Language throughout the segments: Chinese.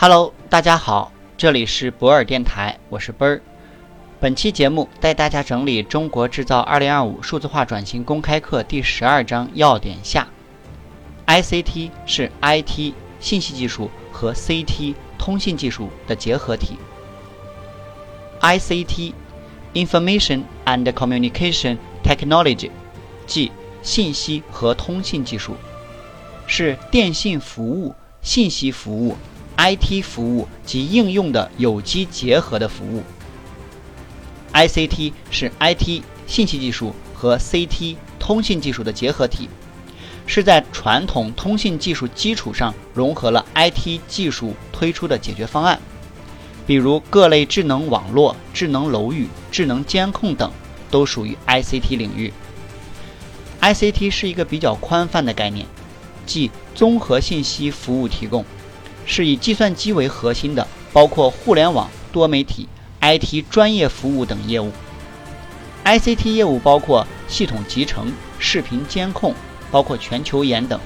Hello，大家好，这里是博尔电台，我是奔儿。本期节目带大家整理《中国制造2025数字化转型公开课》第十二章要点下。ICT 是 IT 信息技术和 CT 通信技术的结合体。ICT（Information and Communication Technology） 即信息和通信技术，是电信服务、信息服务。IT 服务及应用的有机结合的服务。ICT 是 IT 信息技术和 CT 通信技术的结合体，是在传统通信技术基础上融合了 IT 技术推出的解决方案。比如各类智能网络、智能楼宇、智能监控等，都属于 ICT 领域。ICT 是一个比较宽泛的概念，即综合信息服务提供。是以计算机为核心的，包括互联网、多媒体、IT 专业服务等业务。ICT 业务包括系统集成、视频监控，包括全球眼等、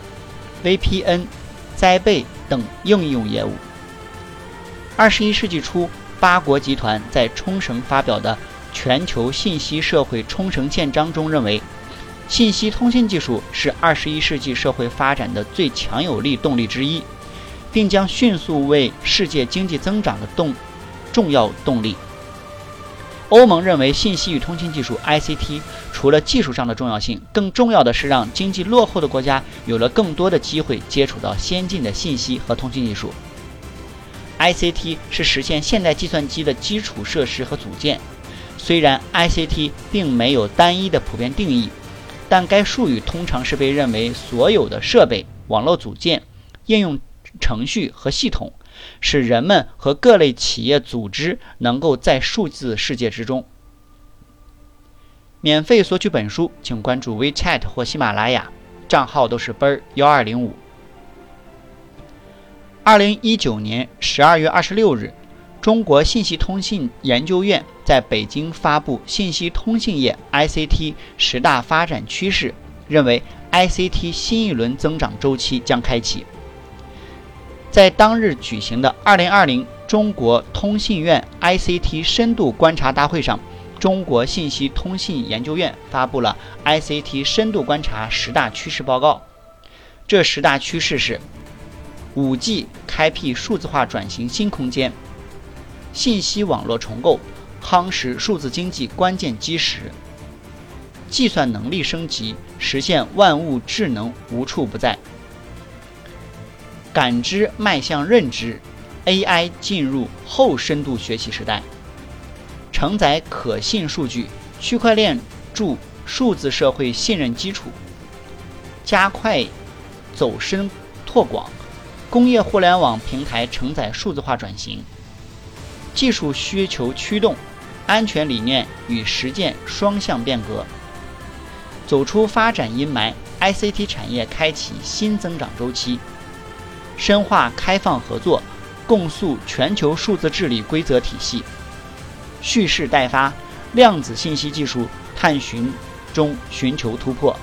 VPN、灾备等应用业务。二十一世纪初，八国集团在冲绳发表的《全球信息社会冲绳宪章》中认为，信息通信技术是二十一世纪社会发展的最强有力动力之一。并将迅速为世界经济增长的动重要动力。欧盟认为，信息与通信技术 （ICT） 除了技术上的重要性，更重要的是让经济落后的国家有了更多的机会接触到先进的信息和通信技术。ICT 是实现现代计算机的基础设施和组件。虽然 ICT 并没有单一的普遍定义，但该术语通常是被认为所有的设备、网络组件、应用。程序和系统，使人们和各类企业组织能够在数字世界之中。免费索取本书，请关注 WeChat 或喜马拉雅，账号都是奔儿幺二零五。二零一九年十二月二十六日，中国信息通信研究院在北京发布信息通信业 ICT 十大发展趋势，认为 ICT 新一轮增长周期将开启。在当日举行的二零二零中国通信院 ICT 深度观察大会上，中国信息通信研究院发布了 ICT 深度观察十大趋势报告。这十大趋势是：五 G 开辟数字化转型新空间，信息网络重构夯实数字经济关键基石，计算能力升级实现万物智能无处不在。感知迈向认知，AI 进入后深度学习时代。承载可信数据，区块链筑数字社会信任基础。加快走深拓广，工业互联网平台承载数字化转型。技术需求驱动，安全理念与实践双向变革。走出发展阴霾，ICT 产业开启新增长周期。深化开放合作，共塑全球数字治理规则体系。蓄势待发，量子信息技术探寻中寻求突破。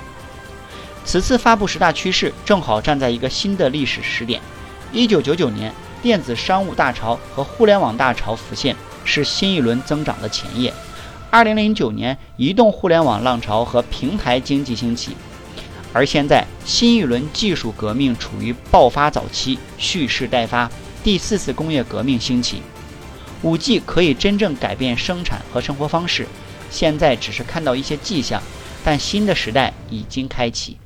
此次发布十大趋势，正好站在一个新的历史时点。一九九九年，电子商务大潮和互联网大潮浮现，是新一轮增长的前夜。二零零九年，移动互联网浪潮和平台经济兴起。而现在，新一轮技术革命处于爆发早期，蓄势待发。第四次工业革命兴起，5G 可以真正改变生产和生活方式。现在只是看到一些迹象，但新的时代已经开启。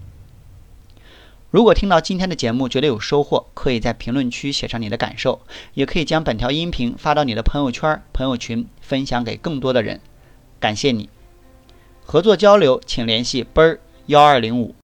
如果听到今天的节目觉得有收获，可以在评论区写上你的感受，也可以将本条音频发到你的朋友圈、朋友群，分享给更多的人。感谢你！合作交流，请联系奔儿幺二零五。